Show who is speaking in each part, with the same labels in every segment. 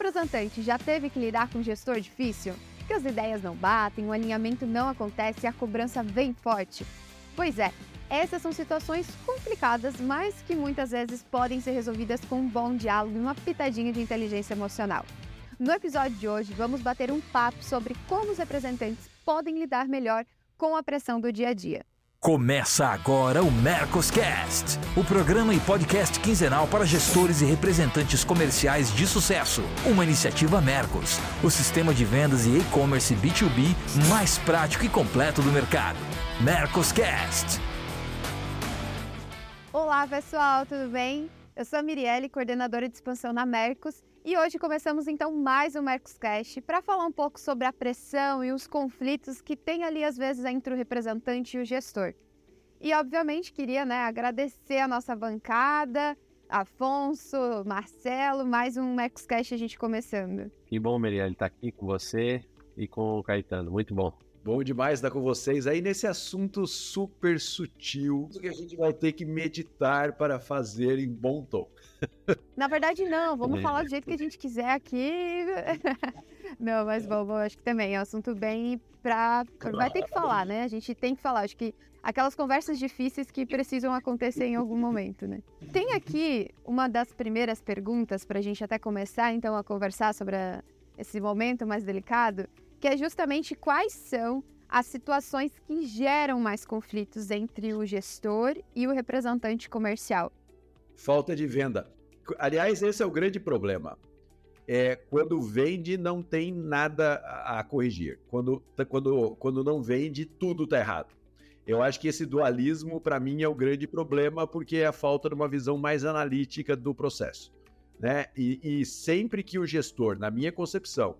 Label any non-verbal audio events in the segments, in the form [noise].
Speaker 1: representante já teve que lidar com um gestor difícil? Que as ideias não batem, o alinhamento não acontece e a cobrança vem forte? Pois é, essas são situações complicadas, mas que muitas vezes podem ser resolvidas com um bom diálogo e uma pitadinha de inteligência emocional. No episódio de hoje, vamos bater um papo sobre como os representantes podem lidar melhor com a pressão do dia a dia.
Speaker 2: Começa agora o Mercoscast, o programa e podcast quinzenal para gestores e representantes comerciais de sucesso. Uma iniciativa Mercos, o sistema de vendas e e-commerce B2B mais prático e completo do mercado. Mercoscast.
Speaker 1: Olá, pessoal, tudo bem? Eu sou a Mirielle, coordenadora de expansão na Mercos, e hoje começamos então mais um Mercoscast para falar um pouco sobre a pressão e os conflitos que tem ali às vezes entre o representante e o gestor. E obviamente queria né, agradecer a nossa bancada, Afonso, Marcelo, mais um Mercoscast a gente começando.
Speaker 3: Que bom, Mirielle, estar tá aqui com você e com o Caetano, muito bom.
Speaker 4: Bom demais estar com vocês aí nesse assunto super sutil que a gente vai ter que meditar para fazer em bom tom. [laughs]
Speaker 1: Na verdade, não, vamos falar do jeito que a gente quiser aqui. [laughs] não, mas bom, bom, acho que também é um assunto bem pra. Vai ter que falar, né? A gente tem que falar. Acho que aquelas conversas difíceis que precisam acontecer em algum momento, né? Tem aqui uma das primeiras perguntas para a gente até começar, então, a conversar sobre a, esse momento mais delicado que é justamente quais são as situações que geram mais conflitos entre o gestor e o representante comercial.
Speaker 4: Falta de venda. Aliás, esse é o grande problema. É quando vende, não tem nada a corrigir. Quando, quando, quando não vende, tudo está errado. Eu acho que esse dualismo, para mim, é o grande problema, porque é a falta de uma visão mais analítica do processo. Né? E, e sempre que o gestor, na minha concepção,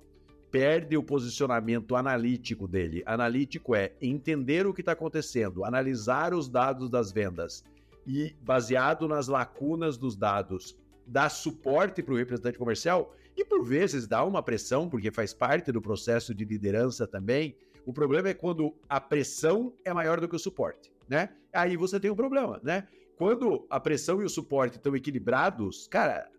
Speaker 4: perde o posicionamento analítico dele. Analítico é entender o que está acontecendo, analisar os dados das vendas e, baseado nas lacunas dos dados, dar suporte para o representante comercial e, por vezes, dar uma pressão, porque faz parte do processo de liderança também. O problema é quando a pressão é maior do que o suporte, né? Aí você tem um problema, né? Quando a pressão e o suporte estão equilibrados, cara,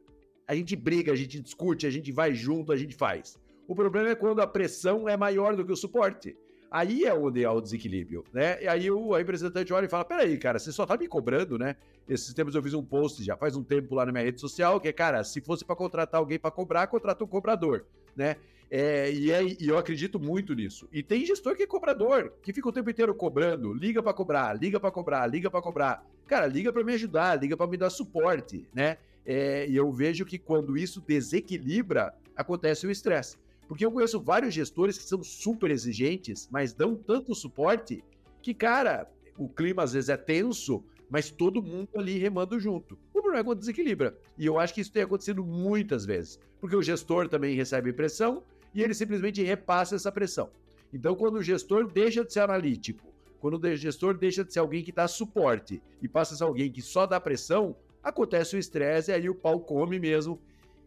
Speaker 4: a gente briga, a gente discute, a gente vai junto, a gente faz. O problema é quando a pressão é maior do que o suporte. Aí é onde há o desequilíbrio, né? E aí o representante olha e fala: peraí, cara, você só tá me cobrando, né? Esses tempos eu fiz um post já faz um tempo lá na minha rede social, que cara, se fosse para contratar alguém para cobrar, contrata um cobrador, né? É, e, é, e eu acredito muito nisso. E tem gestor que é cobrador, que fica o tempo inteiro cobrando, liga para cobrar, liga para cobrar, liga para cobrar. Cara, liga para me ajudar, liga para me dar suporte, né? É, e eu vejo que quando isso desequilibra, acontece o estresse. Porque eu conheço vários gestores que são super exigentes, mas dão tanto suporte que, cara, o clima às vezes é tenso, mas todo mundo ali remando junto. O problema é quando desequilibra. E eu acho que isso tem acontecido muitas vezes. Porque o gestor também recebe pressão e ele simplesmente repassa essa pressão. Então, quando o gestor deixa de ser analítico, quando o gestor deixa de ser alguém que dá suporte e passa a ser alguém que só dá pressão, acontece o estresse e aí o pau come mesmo.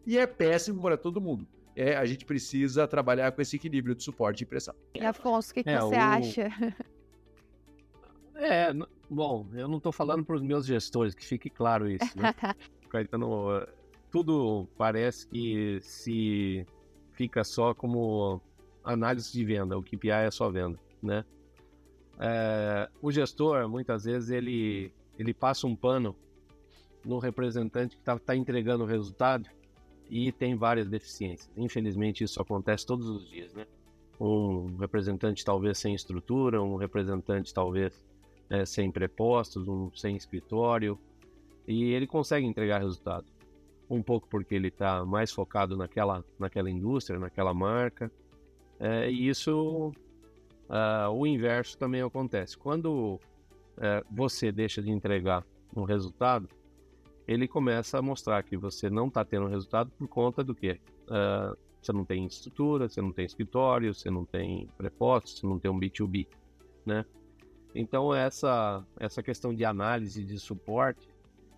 Speaker 4: E é péssimo para todo mundo é, a gente precisa trabalhar com esse equilíbrio de suporte e pressão.
Speaker 1: E Afonso, o que, que é, você o... acha?
Speaker 3: É, bom, eu não estou falando para os meus gestores, que fique claro isso. Né? [laughs] Caetano, tudo parece que se fica só como análise de venda, o KPI é só venda, né? É, o gestor, muitas vezes, ele, ele passa um pano no representante que está tá entregando o resultado e tem várias deficiências. Infelizmente, isso acontece todos os dias, né? Um representante talvez sem estrutura, um representante talvez é, sem prepostos, um sem escritório, e ele consegue entregar resultado. Um pouco porque ele está mais focado naquela, naquela indústria, naquela marca, é, e isso, uh, o inverso também acontece. Quando uh, você deixa de entregar um resultado, ele começa a mostrar que você não está tendo resultado por conta do quê? Uh, você não tem estrutura, você não tem escritório, você não tem prepostos, você não tem um B2B, né? Então essa, essa questão de análise de suporte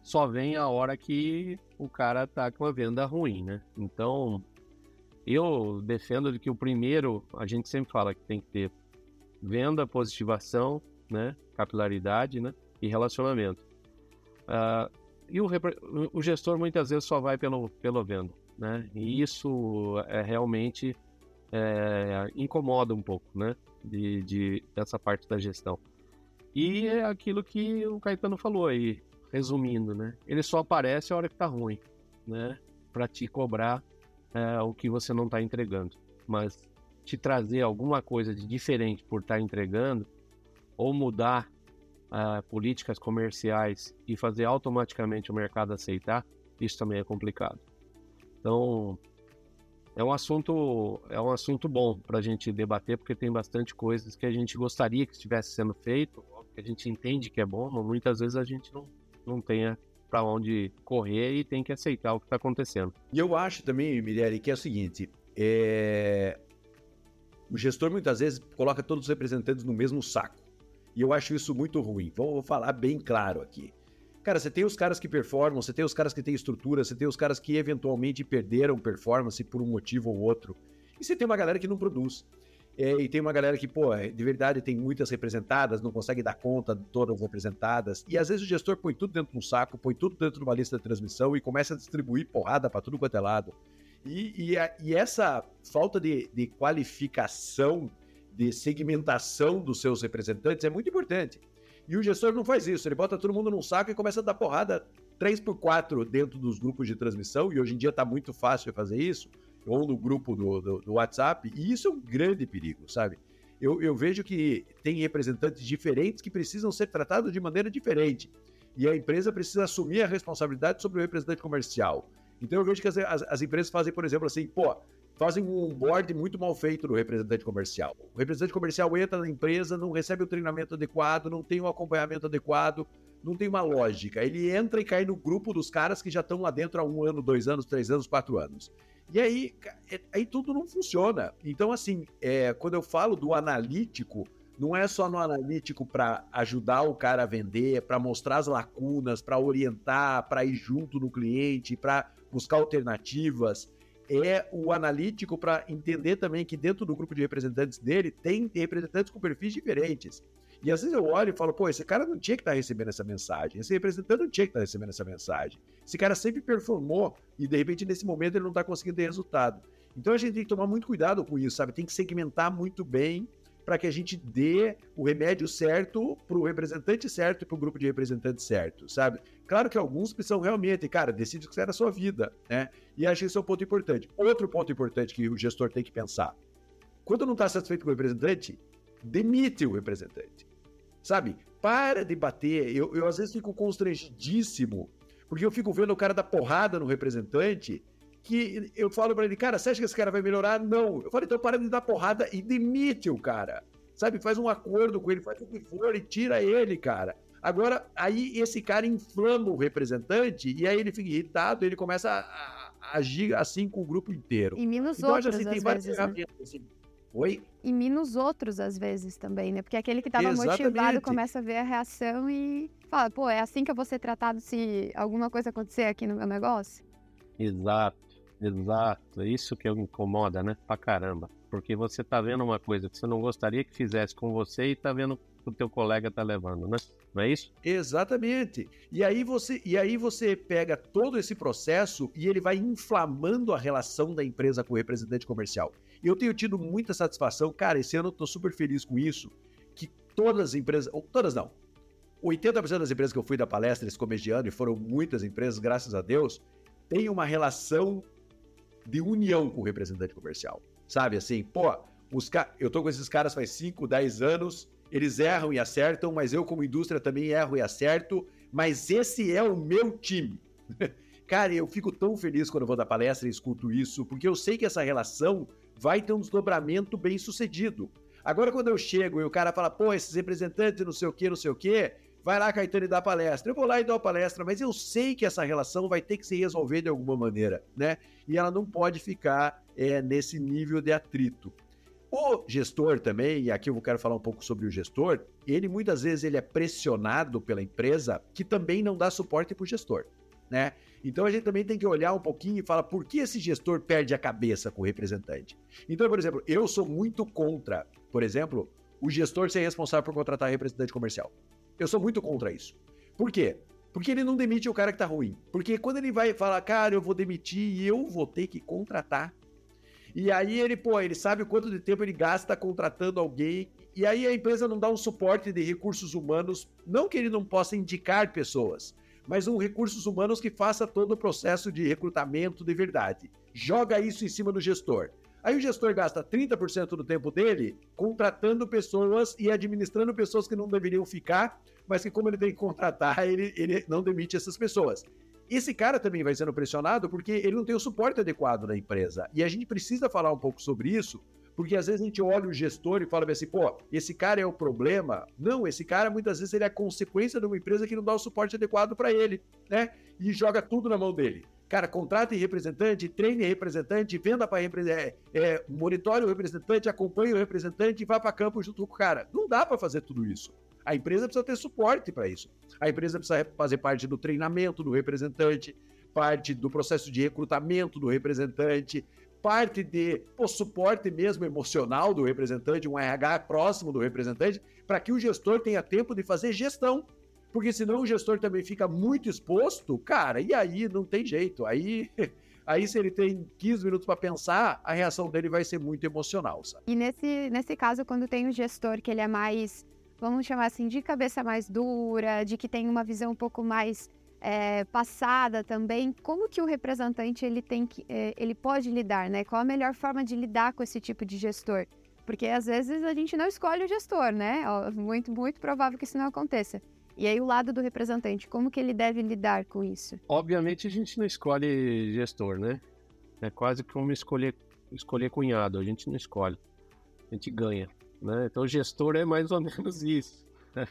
Speaker 3: só vem a hora que o cara está com a venda ruim, né? Então eu defendo de que o primeiro, a gente sempre fala que tem que ter venda, positivação, né? Capilaridade, né? E relacionamento. Uh, e o, o gestor muitas vezes só vai pelo, pelo venda. né? E isso é realmente é, incomoda um pouco, né? De, de, dessa parte da gestão. E é aquilo que o Caetano falou aí, resumindo, né? Ele só aparece a hora que tá ruim, né? Para te cobrar é, o que você não está entregando. Mas te trazer alguma coisa de diferente por estar tá entregando, ou mudar uh, políticas comerciais e fazer automaticamente o mercado aceitar, isso também é complicado. Então, é um assunto, é um assunto bom para a gente debater, porque tem bastante coisas que a gente gostaria que estivesse sendo feito, que a gente entende que é bom, mas muitas vezes a gente não, não tenha para onde correr e tem que aceitar o que está acontecendo.
Speaker 4: E eu acho também, Mirelle, que é o seguinte: é... o gestor muitas vezes coloca todos os representantes no mesmo saco. E eu acho isso muito ruim. Vou falar bem claro aqui. Cara, você tem os caras que performam, você tem os caras que têm estrutura, você tem os caras que eventualmente perderam performance por um motivo ou outro. E você tem uma galera que não produz. É, e tem uma galera que, pô, de verdade tem muitas representadas, não consegue dar conta de todas representadas. E às vezes o gestor põe tudo dentro de um saco, põe tudo dentro de uma lista de transmissão e começa a distribuir porrada para tudo quanto é lado. E, e, a, e essa falta de, de qualificação de segmentação dos seus representantes é muito importante. E o gestor não faz isso, ele bota todo mundo num saco e começa a dar porrada 3 por 4 dentro dos grupos de transmissão, e hoje em dia está muito fácil fazer isso, ou no grupo do, do, do, WhatsApp, e isso é um grande perigo, sabe? Eu, eu vejo que tem representantes diferentes que precisam ser tratados de maneira diferente, e a empresa precisa assumir a responsabilidade sobre o representante comercial. Então eu vejo que as, as, as empresas fazem, por exemplo, assim, pô, fazem um board muito mal feito do representante comercial. O representante comercial entra na empresa, não recebe o treinamento adequado, não tem o acompanhamento adequado, não tem uma lógica. Ele entra e cai no grupo dos caras que já estão lá dentro há um ano, dois anos, três anos, quatro anos. E aí, é, aí tudo não funciona. Então, assim, é, quando eu falo do analítico, não é só no analítico para ajudar o cara a vender, para mostrar as lacunas, para orientar, para ir junto no cliente, para buscar alternativas é o analítico para entender também que dentro do grupo de representantes dele tem representantes com perfis diferentes. E às vezes eu olho e falo, pô, esse cara não tinha que estar tá recebendo essa mensagem, esse representante não tinha que estar tá recebendo essa mensagem. Esse cara sempre performou e de repente nesse momento ele não está conseguindo ter resultado. Então a gente tem que tomar muito cuidado com isso, sabe? Tem que segmentar muito bem para que a gente dê o remédio certo para o representante certo e para o grupo de representantes certo, sabe? Claro que alguns precisam realmente, cara, decide o que é a sua vida, né? E acho que esse é um ponto importante. Outro ponto importante que o gestor tem que pensar: quando não está satisfeito com o representante, demite o representante, sabe? Para de bater. Eu, eu às vezes fico constrangidíssimo, porque eu fico vendo o cara dar porrada no representante que eu falo para ele, cara, você acha que esse cara vai melhorar? Não. Eu falo, então para de dar porrada e demite o cara. Sabe, faz um acordo com ele, faz o que for e tira ele, cara. Agora, aí esse cara inflama o representante e aí ele fica irritado, ele começa a, a agir assim com o grupo inteiro.
Speaker 1: E menos então, outros, assim, tem várias vezes, né? assim.
Speaker 4: Oi?
Speaker 1: E menos outros, às vezes, também, né? Porque aquele que estava motivado começa a ver a reação e fala, pô, é assim que eu vou ser tratado se alguma coisa acontecer aqui no meu negócio?
Speaker 3: Exato. Exato, é isso que incomoda, né? Pra caramba. Porque você tá vendo uma coisa que você não gostaria que fizesse com você e tá vendo que o teu colega tá levando, né? Não é isso?
Speaker 4: Exatamente. E aí você, e aí você pega todo esse processo e ele vai inflamando a relação da empresa com o representante comercial. Eu tenho tido muita satisfação, cara, esse ano eu tô super feliz com isso, que todas as empresas, ou todas não, 80% das empresas que eu fui da palestra esse começo de ano, e foram muitas empresas, graças a Deus, tem uma relação de união com o representante comercial. Sabe assim, pô, os ca... eu tô com esses caras faz 5, 10 anos, eles erram e acertam, mas eu, como indústria, também erro e acerto, mas esse é o meu time. [laughs] Cara, eu fico tão feliz quando vou dar palestra e escuto isso, porque eu sei que essa relação vai ter um desdobramento bem sucedido. Agora, quando eu chego e o cara fala, pô, esses representantes não sei o que, não sei o que, vai lá, Caetano, e dá palestra. Eu vou lá e dou a palestra, mas eu sei que essa relação vai ter que se resolver de alguma maneira, né? E ela não pode ficar é, nesse nível de atrito. O gestor também, e aqui eu quero falar um pouco sobre o gestor, ele muitas vezes ele é pressionado pela empresa que também não dá suporte para o gestor, né? Então a gente também tem que olhar um pouquinho e falar por que esse gestor perde a cabeça com o representante. Então, por exemplo, eu sou muito contra, por exemplo, o gestor ser responsável por contratar representante comercial. Eu sou muito contra isso. Por quê? Porque ele não demite o cara que tá ruim. Porque quando ele vai falar, cara, eu vou demitir e eu vou ter que contratar. E aí ele, pô, ele sabe quanto de tempo ele gasta contratando alguém. E aí a empresa não dá um suporte de recursos humanos, não que ele não possa indicar pessoas, mas um recursos humanos que faça todo o processo de recrutamento de verdade. Joga isso em cima do gestor. Aí o gestor gasta 30% do tempo dele contratando pessoas e administrando pessoas que não deveriam ficar, mas que, como ele tem que contratar, ele, ele não demite essas pessoas. Esse cara também vai sendo pressionado porque ele não tem o suporte adequado na empresa. E a gente precisa falar um pouco sobre isso, porque às vezes a gente olha o gestor e fala assim, pô, esse cara é o problema. Não, esse cara muitas vezes ele é a consequência de uma empresa que não dá o suporte adequado para ele, né? E joga tudo na mão dele. Cara, contrate representante, treine representante, venda para representante, é, é, monitore o representante, acompanhe o representante e vá para campo junto com o cara. Não dá para fazer tudo isso. A empresa precisa ter suporte para isso. A empresa precisa fazer parte do treinamento do representante, parte do processo de recrutamento do representante, parte de suporte mesmo emocional do representante, um RH próximo do representante, para que o gestor tenha tempo de fazer gestão. Porque senão o gestor também fica muito exposto, cara, e aí não tem jeito. Aí [laughs] aí se ele tem 15 minutos para pensar, a reação dele vai ser muito emocional, sabe?
Speaker 1: E nesse, nesse caso, quando tem o gestor que ele é mais, vamos chamar assim, de cabeça mais dura, de que tem uma visão um pouco mais é, passada também, como que o representante ele tem que, é, ele pode lidar, né? Qual a melhor forma de lidar com esse tipo de gestor? Porque às vezes a gente não escolhe o gestor, né? Muito, muito provável que isso não aconteça. E aí o lado do representante, como que ele deve lidar com isso?
Speaker 3: Obviamente a gente não escolhe gestor, né? É quase como escolher, escolher cunhado, a gente não escolhe, a gente ganha, né? Então gestor é mais ou menos isso. Né?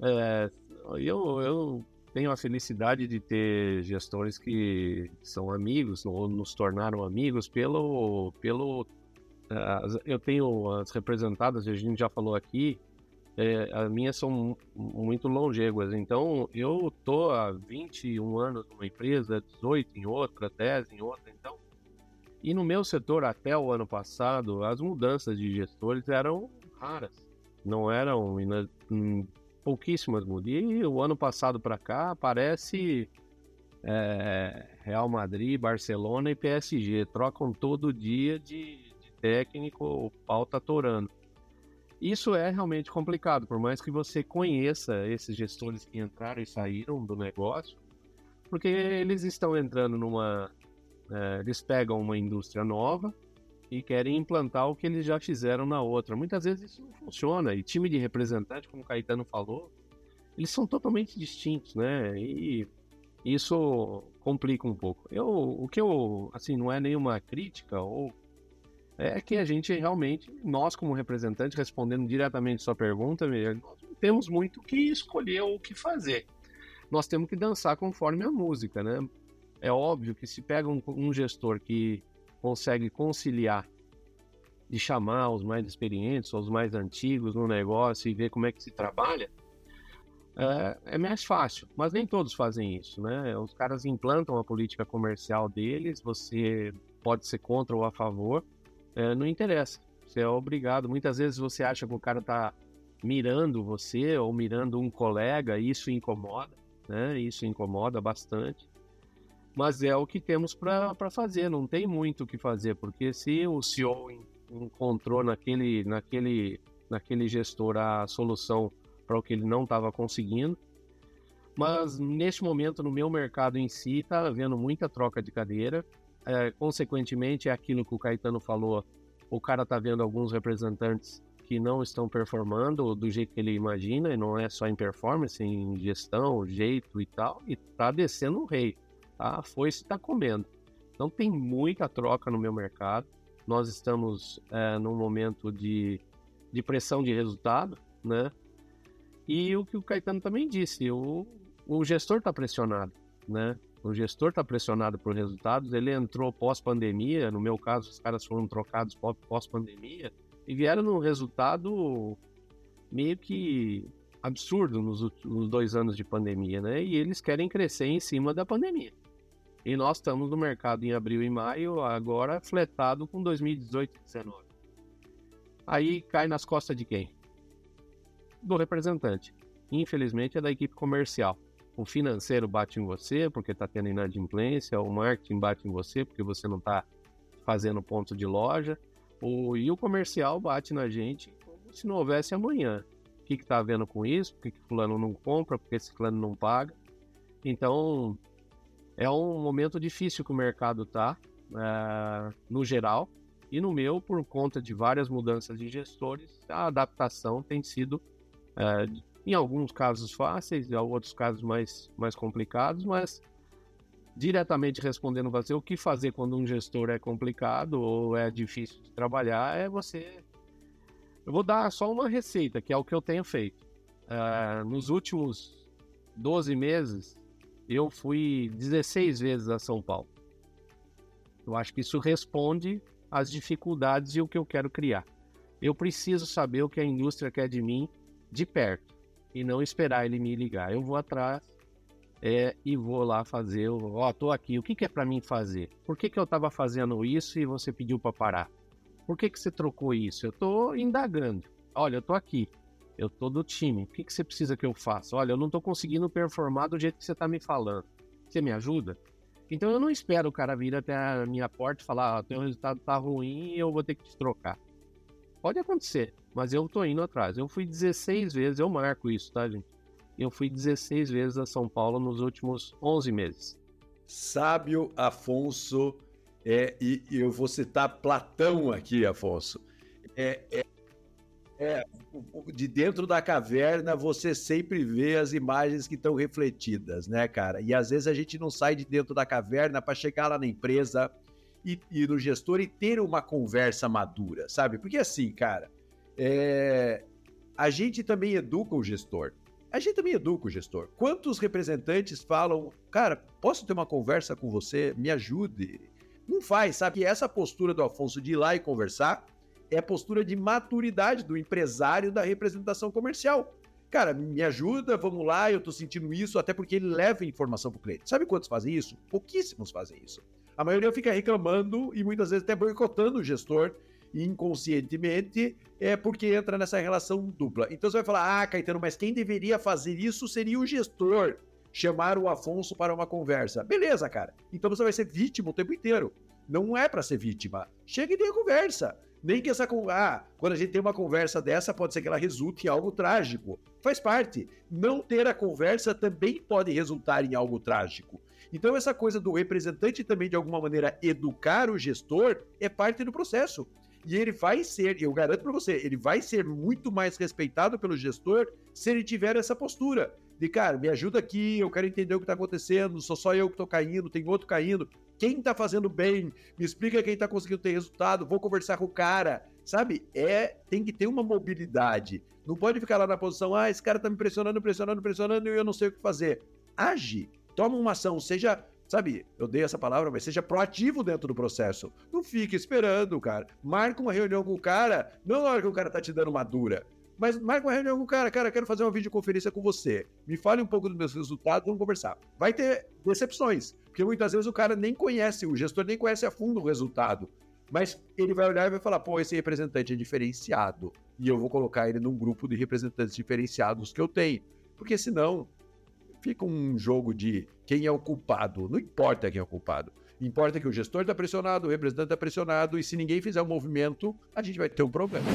Speaker 3: É, eu, eu tenho a felicidade de ter gestores que são amigos ou nos tornaram amigos pelo pelo eu tenho as representadas a gente já falou aqui é, as minhas são muito longevas então eu tô há 21 anos numa empresa 18 em outra 10 em outra então e no meu setor até o ano passado as mudanças de gestores eram raras não eram pouquíssimas mudas. E o ano passado para cá parece é, Real Madrid, Barcelona e PSG. Trocam todo dia de, de técnico, o pau tá torando. Isso é realmente complicado, por mais que você conheça esses gestores que entraram e saíram do negócio, porque eles estão entrando numa. É, eles pegam uma indústria nova, e querem implantar o que eles já fizeram na outra. Muitas vezes isso não funciona. E time de representante, como o Caetano falou, eles são totalmente distintos, né? E isso complica um pouco. Eu, o que eu, assim, não é nenhuma crítica ou é que a gente realmente, nós como representante, respondendo diretamente sua pergunta, nós temos muito que escolher o que fazer. Nós temos que dançar conforme a música, né? É óbvio que se pega um, um gestor que consegue conciliar de chamar os mais experientes, os mais antigos no negócio e ver como é que se trabalha, é, é, mais fácil. Mas nem todos fazem isso, né? Os caras implantam a política comercial deles, você pode ser contra ou a favor, é, não interessa. Você é obrigado. Muitas vezes você acha que o cara está mirando você ou mirando um colega, isso incomoda, né? Isso incomoda bastante mas é o que temos para fazer, não tem muito o que fazer, porque se o CEO encontrou naquele, naquele, naquele gestor a solução para o que ele não estava conseguindo, mas neste momento no meu mercado em si está havendo muita troca de cadeira, é, consequentemente é aquilo que o Caetano falou, o cara está vendo alguns representantes que não estão performando do jeito que ele imagina, e não é só em performance, em gestão, jeito e tal, e está descendo o rei a foice está comendo. Então tem muita troca no meu mercado. Nós estamos é, num momento de, de pressão de resultado, né? E o que o Caetano também disse, o, o gestor está pressionado, né? O gestor está pressionado por resultados. Ele entrou pós-pandemia, no meu caso, os caras foram trocados pós-pandemia e vieram num resultado meio que absurdo nos, nos dois anos de pandemia, né? E eles querem crescer em cima da pandemia. E nós estamos no mercado em abril e maio, agora fletado com 2018 e 2019. Aí cai nas costas de quem? Do representante. Infelizmente é da equipe comercial. O financeiro bate em você porque está tendo inadimplência, o marketing bate em você porque você não está fazendo ponto de loja, o, e o comercial bate na gente como se não houvesse amanhã. O que está havendo com isso? Por que, que fulano não compra? Por que esse fulano não paga? Então, é um momento difícil que o mercado está, é, no geral, e no meu, por conta de várias mudanças de gestores, a adaptação tem sido é, em alguns casos fáceis, em outros casos mais, mais complicados, mas diretamente respondendo você, o que fazer quando um gestor é complicado ou é difícil de trabalhar é você. Eu vou dar só uma receita, que é o que eu tenho feito. Uh, nos últimos 12 meses, eu fui 16 vezes a São Paulo. Eu acho que isso responde às dificuldades e o que eu quero criar. Eu preciso saber o que a indústria quer de mim de perto e não esperar ele me ligar. Eu vou atrás é, e vou lá fazer. Ó, oh, tô aqui. O que, que é para mim fazer? Por que, que eu estava fazendo isso e você pediu para parar? Por que, que você trocou isso? Eu tô indagando. Olha, eu tô aqui. Eu tô do time. O que, que você precisa que eu faça? Olha, eu não tô conseguindo performar do jeito que você tá me falando. Você me ajuda? Então eu não espero o cara vir até a minha porta e falar, ah, teu resultado tá ruim e eu vou ter que te trocar. Pode acontecer, mas eu tô indo atrás. Eu fui 16 vezes, eu marco isso, tá, gente? Eu fui 16 vezes a São Paulo nos últimos 11 meses.
Speaker 4: Sábio Afonso, é, e, e eu vou citar Platão aqui, Afonso. É, é, é, de dentro da caverna você sempre vê as imagens que estão refletidas, né, cara? E às vezes a gente não sai de dentro da caverna para chegar lá na empresa e, e no gestor e ter uma conversa madura, sabe? Porque assim, cara, é... a gente também educa o gestor. A gente também educa o gestor. Quantos representantes falam, cara, posso ter uma conversa com você? Me ajude. Não faz, sabe? E essa postura do Afonso de ir lá e conversar é a postura de maturidade do empresário da representação comercial. Cara, me ajuda, vamos lá, eu tô sentindo isso, até porque ele leva informação pro cliente. Sabe quantos fazem isso? Pouquíssimos fazem isso. A maioria fica reclamando e muitas vezes até boicotando o gestor inconscientemente, é porque entra nessa relação dupla. Então você vai falar: "Ah, Caetano, mas quem deveria fazer isso seria o gestor, chamar o Afonso para uma conversa". Beleza, cara. Então você vai ser vítima o tempo inteiro. Não é para ser vítima. Chega e dê a conversa. Nem que essa ah, quando a gente tem uma conversa dessa, pode ser que ela resulte em algo trágico. Faz parte. Não ter a conversa também pode resultar em algo trágico. Então, essa coisa do representante também, de alguma maneira, educar o gestor é parte do processo. E ele vai ser, eu garanto para você, ele vai ser muito mais respeitado pelo gestor se ele tiver essa postura. De, cara, me ajuda aqui, eu quero entender o que está acontecendo, sou só eu que estou caindo, tem outro caindo. Quem está fazendo bem? Me explica quem está conseguindo ter resultado, vou conversar com o cara. Sabe? É, tem que ter uma mobilidade. Não pode ficar lá na posição, ah, esse cara está me pressionando, pressionando, pressionando e eu não sei o que fazer. Age toma uma ação, seja, sabe, eu dei essa palavra, mas seja proativo dentro do processo. Não fique esperando, cara. Marca uma reunião com o cara, não na hora que o cara tá te dando uma dura. Mas marca uma reunião com o cara, cara, quero fazer uma videoconferência com você. Me fale um pouco dos meus resultados, vamos conversar. Vai ter decepções, porque muitas vezes o cara nem conhece, o gestor nem conhece a fundo o resultado. Mas ele vai olhar e vai falar: pô, esse representante é diferenciado. E eu vou colocar ele num grupo de representantes diferenciados que eu tenho. Porque senão fica um jogo de quem é o culpado. Não importa quem é o culpado. Importa que o gestor está pressionado, o representante está pressionado, e se ninguém fizer um movimento, a gente vai ter um problema.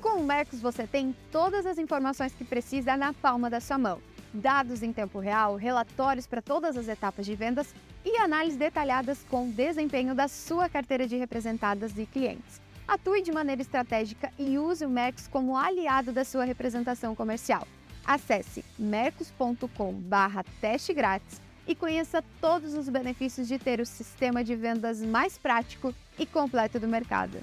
Speaker 1: Com o Mercos você tem todas as informações que precisa na palma da sua mão. Dados em tempo real, relatórios para todas as etapas de vendas e análises detalhadas com o desempenho da sua carteira de representadas e clientes. Atue de maneira estratégica e use o Mercos como aliado da sua representação comercial. Acesse mercos.com/teste grátis e conheça todos os benefícios de ter o sistema de vendas mais prático e completo do mercado.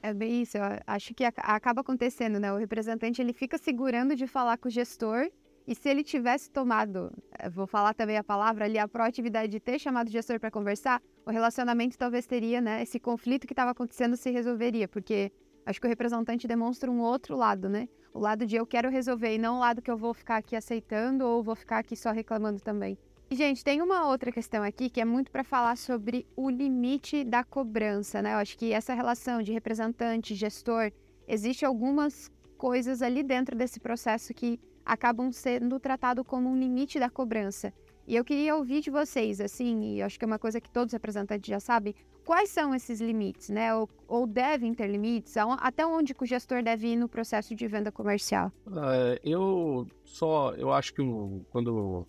Speaker 1: É bem isso, eu acho que acaba acontecendo, né? O representante ele fica segurando de falar com o gestor e se ele tivesse tomado, eh, vou falar também a palavra ali, a proatividade de ter chamado o gestor para conversar, o relacionamento talvez teria, né? Esse conflito que estava acontecendo se resolveria, porque acho que o representante demonstra um outro lado, né? O lado de eu quero resolver e não o lado que eu vou ficar aqui aceitando ou vou ficar aqui só reclamando também. E, gente, tem uma outra questão aqui que é muito para falar sobre o limite da cobrança, né? Eu acho que essa relação de representante, gestor, existe algumas coisas ali dentro desse processo que acabam sendo tratados como um limite da cobrança. E eu queria ouvir de vocês, assim, e acho que é uma coisa que todos os representantes já sabem, quais são esses limites, né? Ou, ou devem ter limites? Até onde o gestor deve ir no processo de venda comercial?
Speaker 3: Uh, eu só, eu acho que quando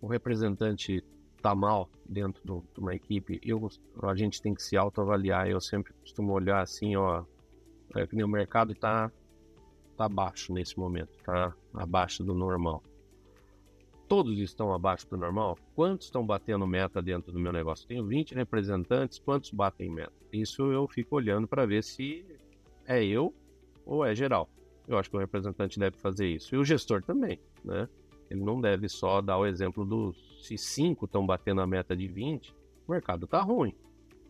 Speaker 3: o representante está mal dentro de uma equipe, eu, a gente tem que se autoavaliar. Eu sempre costumo olhar assim, ó, é que o mercado está tá baixo nesse momento, tá abaixo do normal todos estão abaixo do normal? Quantos estão batendo meta dentro do meu negócio? Tenho 20 representantes, quantos batem meta? Isso eu fico olhando para ver se é eu ou é geral. Eu acho que o representante deve fazer isso. E o gestor também, né? Ele não deve só dar o exemplo dos se 5 estão batendo a meta de 20, o mercado está ruim.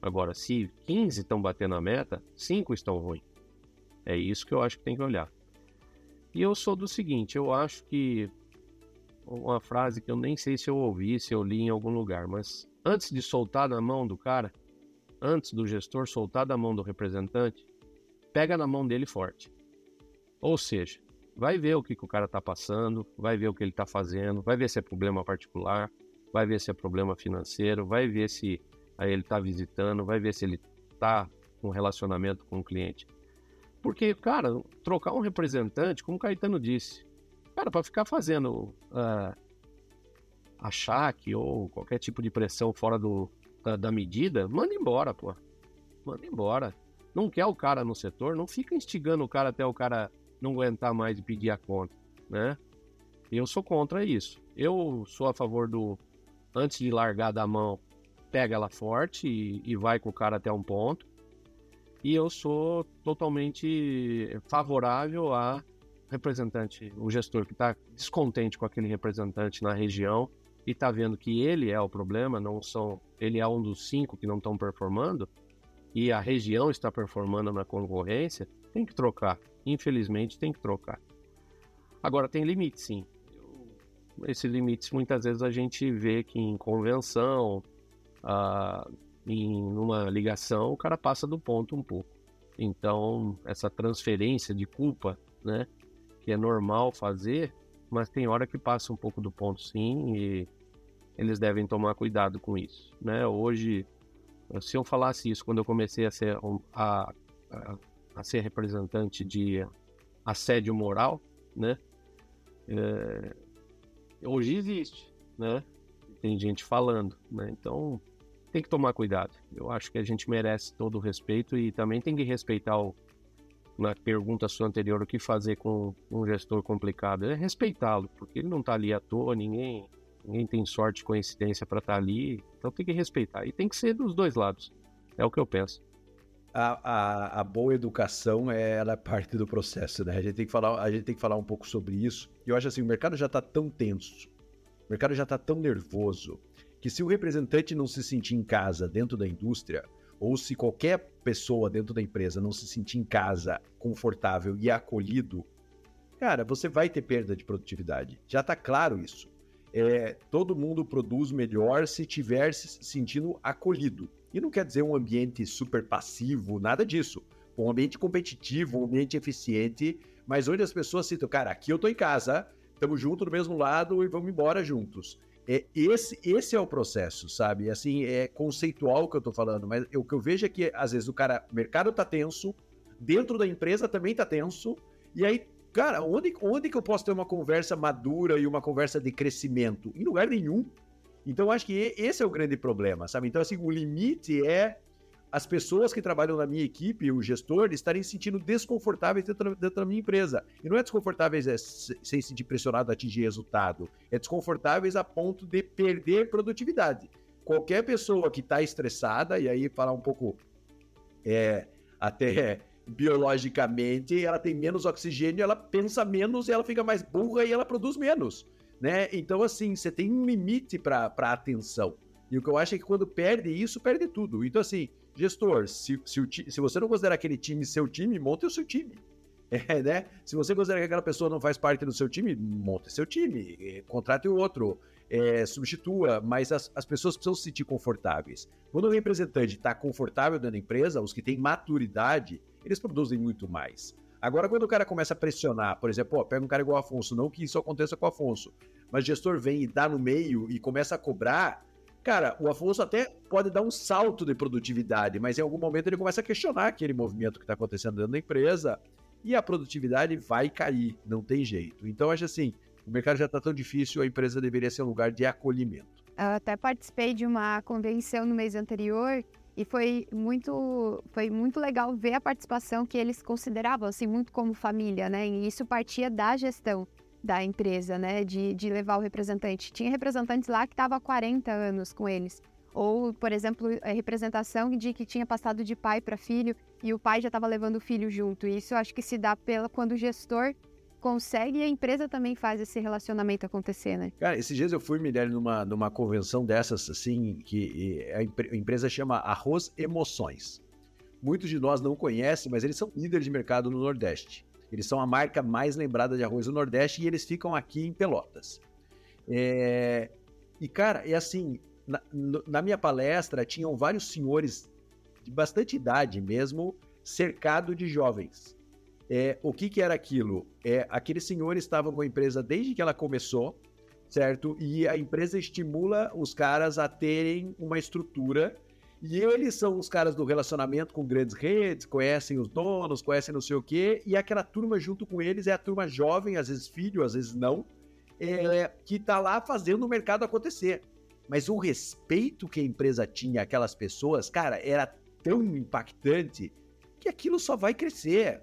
Speaker 3: Agora, se 15 estão batendo a meta, 5 estão ruins. É isso que eu acho que tem que olhar. E eu sou do seguinte, eu acho que uma frase que eu nem sei se eu ouvi, se eu li em algum lugar, mas antes de soltar na mão do cara, antes do gestor soltar da mão do representante, pega na mão dele forte. Ou seja, vai ver o que, que o cara está passando, vai ver o que ele está fazendo, vai ver se é problema particular, vai ver se é problema financeiro, vai ver se aí ele está visitando, vai ver se ele está com relacionamento com o cliente. Porque, cara, trocar um representante, como o Caetano disse, Cara, para ficar fazendo uh, achaque ou qualquer tipo de pressão fora do, da, da, medida, manda embora, pô. Manda embora. Não quer o cara no setor, não fica instigando o cara até o cara não aguentar mais e pedir a conta, né? Eu sou contra isso. Eu sou a favor do antes de largar da mão, pega ela forte e, e vai com o cara até um ponto. E eu sou totalmente favorável a representante, o gestor que está descontente com aquele representante na região e está vendo que ele é o problema, não são, ele é um dos cinco que não estão performando e a região está performando na concorrência, tem que trocar. Infelizmente tem que trocar. Agora tem limite, sim. Esses limites muitas vezes a gente vê que em convenção, ah, em uma ligação, o cara passa do ponto um pouco. Então essa transferência de culpa, né, que é normal fazer, mas tem hora que passa um pouco do ponto sim e eles devem tomar cuidado com isso, né? Hoje, se eu falasse isso quando eu comecei a ser a, a, a ser representante de assédio moral, né? É, hoje existe, né? Tem gente falando, né? Então tem que tomar cuidado. Eu acho que a gente merece todo o respeito e também tem que respeitar o, na pergunta sua anterior, o que fazer com um gestor complicado? É respeitá-lo, porque ele não está ali à toa, ninguém, ninguém tem sorte coincidência para estar tá ali, então tem que respeitar. E tem que ser dos dois lados, é o que eu penso.
Speaker 4: A, a, a, boa educação é, ela parte do processo, né? A gente, tem que falar, a gente tem que falar um pouco sobre isso. E eu acho assim, o mercado já está tão tenso, o mercado já está tão nervoso, que se o representante não se sentir em casa dentro da indústria, ou se qualquer pessoa dentro da empresa não se sentir em casa, confortável e acolhido, cara, você vai ter perda de produtividade. Já está claro isso. É, todo mundo produz melhor se estiver se sentindo acolhido. E não quer dizer um ambiente super passivo, nada disso. Um ambiente competitivo, um ambiente eficiente, mas onde as pessoas citam, cara, aqui eu tô em casa, estamos juntos do mesmo lado e vamos embora juntos. É, esse, esse é o processo, sabe? Assim, é conceitual o que eu tô falando, mas o que eu vejo é que, às vezes, o cara, o mercado tá tenso, dentro da empresa também tá tenso, e aí, cara, onde, onde que eu posso ter uma conversa madura e uma conversa de crescimento? Em lugar nenhum. Então, acho que esse é o grande problema, sabe? Então, assim, o limite é as pessoas que trabalham na minha equipe, o gestor, estarem se sentindo desconfortáveis dentro, dentro da minha empresa. E não é desconfortáveis é, sem se sentir pressionado a atingir resultado, é desconfortáveis a ponto de perder produtividade. Qualquer pessoa que está estressada, e aí falar um pouco é, até [laughs] biologicamente, ela tem menos oxigênio, ela pensa menos, ela fica mais burra e ela produz menos. Né? Então, assim, você tem um limite para atenção. E o que eu acho é que quando perde isso, perde tudo. Então, assim, gestor, se, se, o, se você não considera aquele time seu time, monte o seu time. [laughs] É, né? Se você considera que aquela pessoa não faz parte do seu time, monte seu time, é, contrate o outro, é, substitua, mas as, as pessoas precisam se sentir confortáveis. Quando o representante está confortável dentro da empresa, os que têm maturidade, eles produzem muito mais. Agora, quando o cara começa a pressionar, por exemplo, ó, pega um cara igual o Afonso, não que isso aconteça com o Afonso, mas o gestor vem e dá no meio e começa a cobrar, cara, o Afonso até pode dar um salto de produtividade, mas em algum momento ele começa a questionar aquele movimento que está acontecendo dentro da empresa e a produtividade vai cair, não tem jeito. Então, acho assim, o mercado já está tão difícil, a empresa deveria ser um lugar de acolhimento.
Speaker 1: Eu até participei de uma convenção no mês anterior e foi muito, foi muito legal ver a participação que eles consideravam assim muito como família, né? E isso partia da gestão da empresa, né? De, de levar o representante. Tinha representantes lá que estavam há 40 anos com eles. Ou, por exemplo, a representação de que tinha passado de pai para filho e o pai já estava levando o filho junto. Isso eu acho que se dá pela quando o gestor consegue e a empresa também faz esse relacionamento acontecer, né?
Speaker 4: Cara, esses dias eu fui, Mirelle, numa, numa convenção dessas, assim, que a, a empresa chama Arroz Emoções. Muitos de nós não conhecem, mas eles são líderes de mercado no Nordeste. Eles são a marca mais lembrada de arroz do Nordeste e eles ficam aqui em Pelotas. É... E, cara, é assim, na, na minha palestra tinham vários senhores de bastante idade mesmo, cercado de jovens. É, o que, que era aquilo? É, aqueles senhores estavam com a empresa desde que ela começou, certo? E a empresa estimula os caras a terem uma estrutura. E eles são os caras do relacionamento com grandes redes, conhecem os donos, conhecem não sei o quê. E aquela turma junto com eles é a turma jovem, às vezes filho, às vezes não, é, que está lá fazendo o mercado acontecer. Mas o respeito que a empresa tinha aquelas pessoas, cara, era tão impactante que aquilo só vai crescer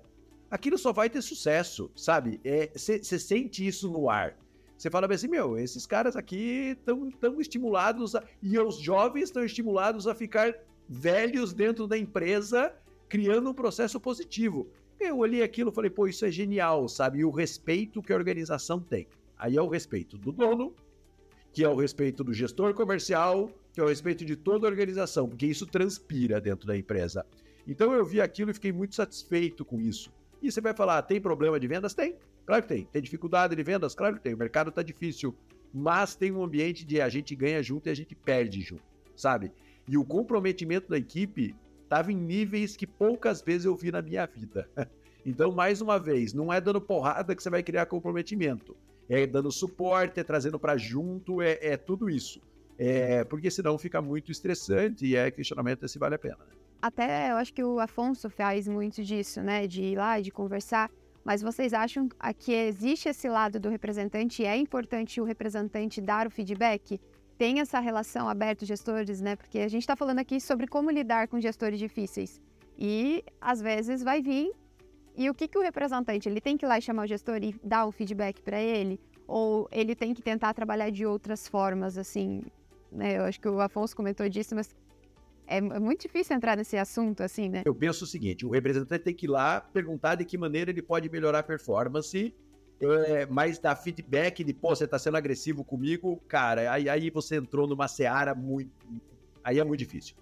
Speaker 4: aquilo só vai ter sucesso, sabe? Você é, sente isso no ar. Você fala assim, meu, esses caras aqui estão tão estimulados, a... e os jovens estão estimulados a ficar velhos dentro da empresa, criando um processo positivo. Eu olhei aquilo e falei, pô, isso é genial, sabe? E o respeito que a organização tem. Aí é o respeito do dono, que é o respeito do gestor comercial, que é o respeito de toda a organização, porque isso transpira dentro da empresa. Então eu vi aquilo e fiquei muito satisfeito com isso. E você vai falar, tem problema de vendas? Tem. Claro que tem. Tem dificuldade de vendas? Claro que tem. O mercado está difícil. Mas tem um ambiente de a gente ganha junto e a gente perde junto, sabe? E o comprometimento da equipe estava em níveis que poucas vezes eu vi na minha vida. [laughs] Então, mais uma vez, não é dando porrada que você vai criar comprometimento. É dando suporte, é trazendo para junto, é, é, tudo isso. É, porque senão fica muito estressante e é questionamento se vale a pena. Né?
Speaker 1: Até eu acho que o Afonso faz muito disso, né? De ir lá, de conversar. Mas vocês acham que existe esse lado do representante e é importante o representante dar o feedback? Tem essa relação aberta, gestores, né? Porque a gente está falando aqui sobre como lidar com gestores difíceis. E às vezes vai vir. E o que, que o representante? Ele tem que ir lá e chamar o gestor e dar um feedback para ele? Ou ele tem que tentar trabalhar de outras formas, assim? Né? Eu acho que o Afonso comentou disso, mas é, é muito difícil entrar nesse assunto, assim, né?
Speaker 4: Eu penso o seguinte: o representante tem que ir lá perguntar de que maneira ele pode melhorar a performance, é, mas dar feedback de, pô, você tá sendo agressivo comigo, cara, aí, aí você entrou numa seara muito. Aí é muito difícil.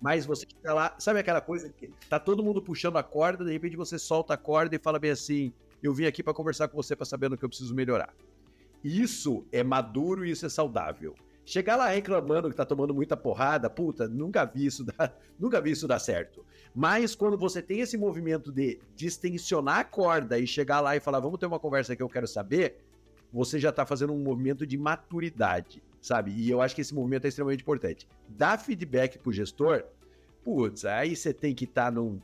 Speaker 4: Mas você fica lá, sabe aquela coisa que tá todo mundo puxando a corda, de repente você solta a corda e fala bem assim: eu vim aqui para conversar com você para saber no que eu preciso melhorar. Isso é maduro e isso é saudável. Chegar lá reclamando que tá tomando muita porrada, puta, nunca vi isso dar, [laughs] nunca vi isso dar certo. Mas quando você tem esse movimento de distensionar a corda e chegar lá e falar, vamos ter uma conversa que eu quero saber, você já tá fazendo um movimento de maturidade, sabe? E eu acho que esse movimento é extremamente importante. Dar feedback pro gestor, putz, aí você tem que estar tá num.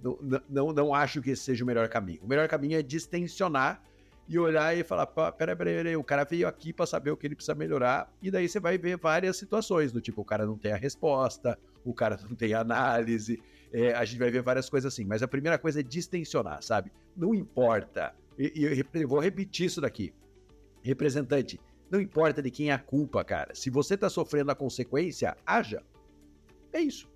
Speaker 4: Não, não, não acho que esse seja o melhor caminho. O melhor caminho é distensionar e olhar e falar, peraí, peraí, peraí, o cara veio aqui para saber o que ele precisa melhorar, e daí você vai ver várias situações, do tipo, o cara não tem a resposta, o cara não tem análise, é, a gente vai ver várias coisas assim, mas a primeira coisa é distensionar, sabe? Não importa, e, e eu, vou repetir isso daqui, representante, não importa de quem é a culpa, cara, se você tá sofrendo a consequência, haja, é isso.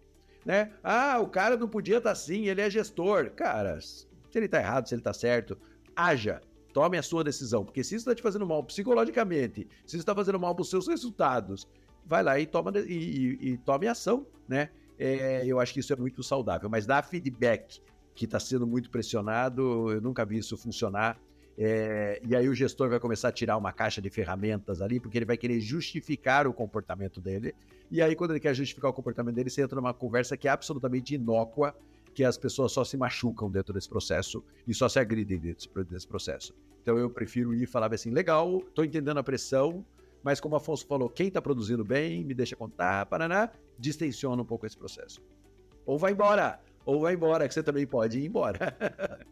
Speaker 4: Né? Ah, o cara não podia estar tá assim, ele é gestor. Cara, se ele tá errado, se ele tá certo, haja Tome a sua decisão, porque se isso está te fazendo mal psicologicamente, se isso está fazendo mal para os seus resultados, vai lá e, toma, e, e, e tome ação, né? É, eu acho que isso é muito saudável, mas dar feedback que está sendo muito pressionado, eu nunca vi isso funcionar. É, e aí o gestor vai começar a tirar uma caixa de ferramentas ali, porque ele vai querer justificar o comportamento dele. E aí, quando ele quer justificar o comportamento dele, você entra numa conversa que é absolutamente inócua que as pessoas só se machucam dentro desse processo e só se agridem dentro desse processo. Então eu prefiro ir falar assim, legal, estou entendendo a pressão, mas como Afonso falou, quem está produzindo bem, me deixa contar, paraná, distensiona um pouco esse processo. Ou vai embora, ou vai embora, que você também pode ir embora. [laughs]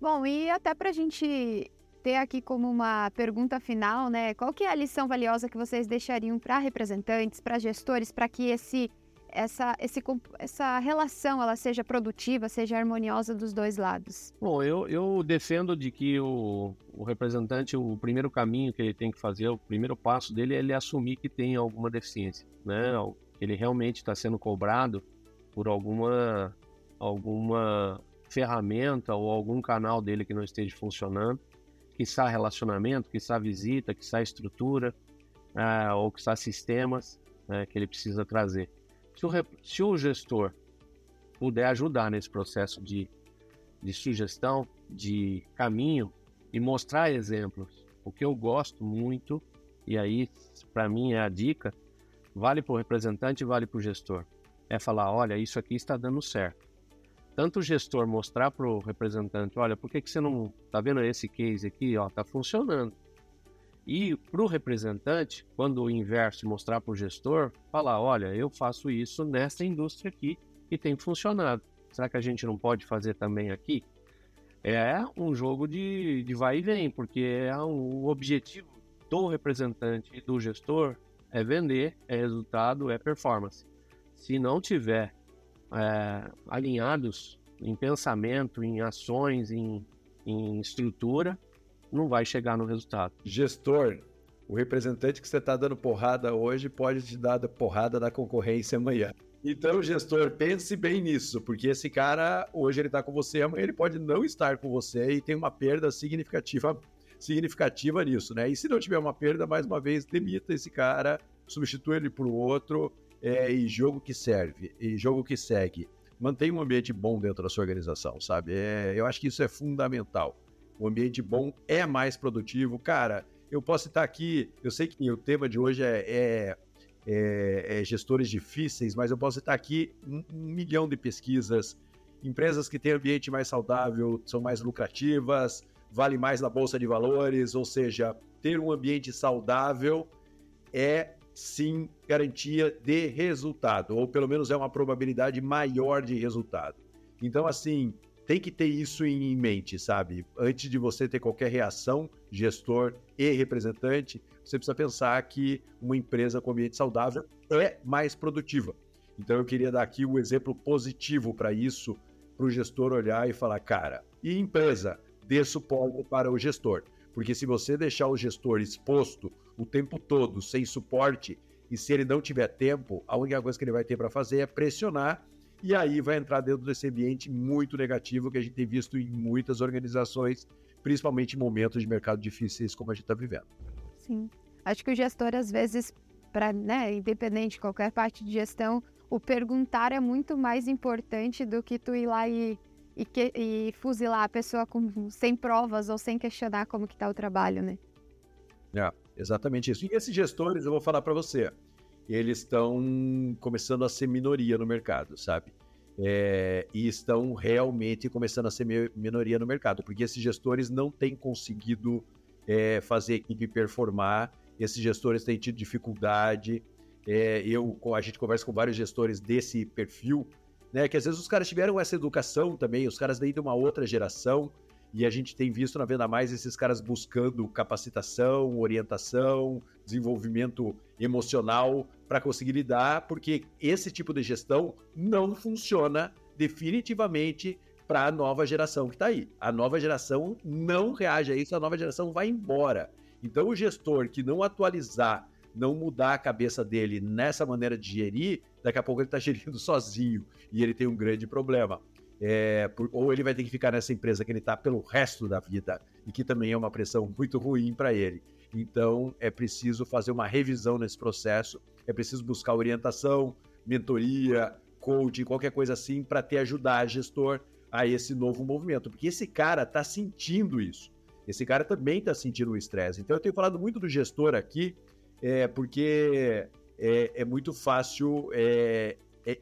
Speaker 1: Bom, e até para a gente ter aqui como uma pergunta final, né? Qual que é a lição valiosa que vocês deixariam para representantes, para gestores, para que esse essa, esse, essa relação ela seja produtiva, seja harmoniosa dos dois lados?
Speaker 3: Bom, eu, eu defendo de que o, o representante, o primeiro caminho que ele tem que fazer, o primeiro passo dele é ele assumir que tem alguma deficiência, né? Ele realmente está sendo cobrado por alguma, alguma ferramenta ou algum canal dele que não esteja funcionando, que está relacionamento, que está visita, que está estrutura, uh, ou que está sistemas né, que ele precisa trazer. Se o, se o gestor puder ajudar nesse processo de, de sugestão, de caminho e mostrar exemplos, o que eu gosto muito, e aí para mim é a dica, vale para o representante vale para o gestor. É falar, olha, isso aqui está dando certo. Tanto o gestor mostrar para o representante, olha, por que, que você não está vendo esse case aqui, ó, está funcionando. E para o representante, quando o inverso mostrar para o gestor, falar: olha, eu faço isso nessa indústria aqui e tem funcionado. Será que a gente não pode fazer também aqui? É um jogo de, de vai e vem, porque é um, o objetivo do representante e do gestor é vender, é resultado, é performance. Se não tiver é, alinhados em pensamento, em ações, em, em estrutura, não vai chegar no resultado.
Speaker 4: Gestor, o representante que você está dando porrada hoje pode te dar porrada na concorrência amanhã. Então, gestor, pense bem nisso, porque esse cara, hoje ele está com você, amanhã ele pode não estar com você e tem uma perda significativa, significativa nisso, né? E se não tiver uma perda, mais uma vez, demita esse cara, substitua ele por outro, é, e jogo que serve, e jogo que segue. Mantenha um ambiente bom dentro da sua organização, sabe? É, eu acho que isso é fundamental. O ambiente bom é mais produtivo. Cara, eu posso citar aqui, eu sei que o tema de hoje é, é, é, é gestores difíceis, mas eu posso citar aqui um, um milhão de pesquisas. Empresas que têm ambiente mais saudável são mais lucrativas, vale mais na bolsa de valores, ou seja, ter um ambiente saudável é sim garantia de resultado, ou pelo menos é uma probabilidade maior de resultado. Então, assim, tem que ter isso em mente, sabe? Antes de você ter qualquer reação, gestor e representante, você precisa pensar que uma empresa com ambiente saudável é mais produtiva. Então eu queria dar aqui um exemplo positivo para isso, para o gestor olhar e falar, cara, e empresa, dê suporte para o gestor. Porque se você deixar o gestor exposto o tempo todo, sem suporte, e se ele não tiver tempo, a única coisa que ele vai ter para fazer é pressionar e aí vai entrar dentro desse ambiente muito negativo que a gente tem visto em muitas organizações, principalmente em momentos de mercado difíceis como a gente está vivendo.
Speaker 1: Sim. Acho que o gestor, às vezes, para, né, independente de qualquer parte de gestão, o perguntar é muito mais importante do que tu ir lá e, e, que, e fuzilar a pessoa com, sem provas ou sem questionar como que está o trabalho, né?
Speaker 4: É, exatamente isso. E esses gestores, eu vou falar para você, eles estão começando a ser minoria no mercado, sabe? É, e estão realmente começando a ser minoria no mercado, porque esses gestores não têm conseguido é, fazer a equipe performar, esses gestores têm tido dificuldade. É, eu, a gente conversa com vários gestores desse perfil, né? Que às vezes os caras tiveram essa educação também, os caras vêm de uma outra geração, e a gente tem visto na Venda Mais esses caras buscando capacitação, orientação, desenvolvimento emocional para conseguir lidar, porque esse tipo de gestão não funciona definitivamente para a nova geração que está aí. A nova geração não reage a isso, a nova geração vai embora. Então, o gestor que não atualizar, não mudar a cabeça dele nessa maneira de gerir, daqui a pouco ele está [laughs] gerindo sozinho e ele tem um grande problema. É, por, ou ele vai ter que ficar nessa empresa que ele está pelo resto da vida, e que também é uma pressão muito ruim para ele. Então, é preciso fazer uma revisão nesse processo, é preciso buscar orientação, mentoria, coaching, qualquer coisa assim, para te ajudar a gestor a esse novo movimento. Porque esse cara está sentindo isso. Esse cara também está sentindo o estresse. Então, eu tenho falado muito do gestor aqui, é, porque é, é muito fácil é,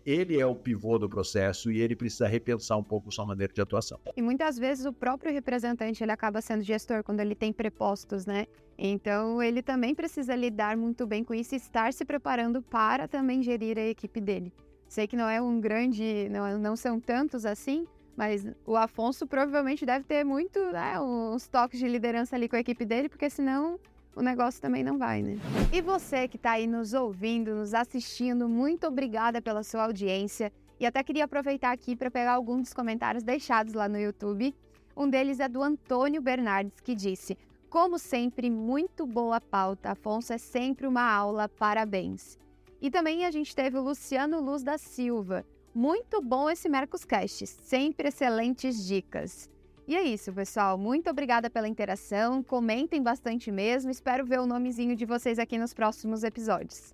Speaker 4: ele é o pivô do processo e ele precisa repensar um pouco sua maneira de atuação.
Speaker 1: E muitas vezes o próprio representante ele acaba sendo gestor quando ele tem prepostos, né? Então ele também precisa lidar muito bem com isso e estar se preparando para também gerir a equipe dele. Sei que não é um grande, não, não são tantos assim, mas o Afonso provavelmente deve ter muito, né, uns toques de liderança ali com a equipe dele, porque senão o negócio também não vai, né? E você que está aí nos ouvindo, nos assistindo, muito obrigada pela sua audiência. E até queria aproveitar aqui para pegar alguns dos comentários deixados lá no YouTube. Um deles é do Antônio Bernardes, que disse: Como sempre, muito boa pauta. Afonso é sempre uma aula, parabéns. E também a gente teve o Luciano Luz da Silva. Muito bom esse Mercoscast, sempre excelentes dicas. E é isso, pessoal. Muito obrigada pela interação. Comentem bastante mesmo. Espero ver o nomezinho de vocês aqui nos próximos episódios.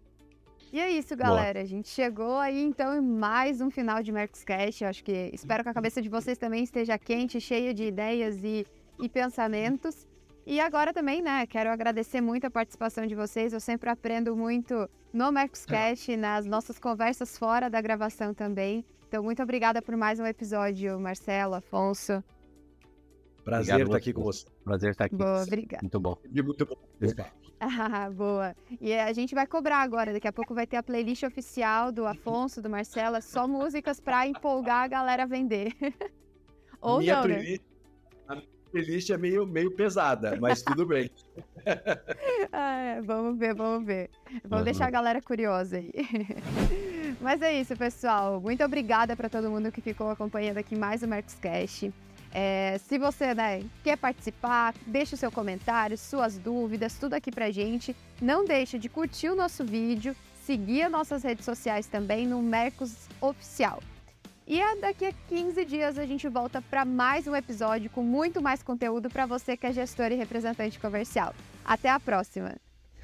Speaker 1: E é isso, galera. Boa. A gente chegou aí então em mais um final de Mercoscast. Eu acho que espero que a cabeça de vocês também esteja quente, cheia de ideias e, e pensamentos. E agora também, né, quero agradecer muito a participação de vocês. Eu sempre aprendo muito no Mercoscast, nas nossas conversas fora da gravação também. Então, muito obrigada por mais um episódio, Marcelo, Afonso.
Speaker 4: Prazer Obrigado, estar aqui com você.
Speaker 3: Prazer estar aqui.
Speaker 1: Boa, obrigada.
Speaker 3: Muito bom.
Speaker 4: Muito bom.
Speaker 1: Ah, boa. E a gente vai cobrar agora. Daqui a pouco vai ter a playlist oficial do Afonso, do Marcelo. É só músicas para empolgar a galera a vender. [laughs] Ou Minha não, né? playlist,
Speaker 4: né? A playlist é meio, meio pesada, mas tudo bem. [laughs]
Speaker 1: ah, é, vamos ver, vamos ver. Vamos uhum. deixar a galera curiosa aí. [laughs] Mas é isso, pessoal. Muito obrigada para todo mundo que ficou acompanhando aqui mais o Marcos Cash. É, se você né, quer participar, deixe o seu comentário, suas dúvidas, tudo aqui pra gente. Não deixe de curtir o nosso vídeo, seguir as nossas redes sociais também no Mercos Oficial. E daqui a 15 dias a gente volta para mais um episódio com muito mais conteúdo para você que é gestor e representante comercial. Até a próxima!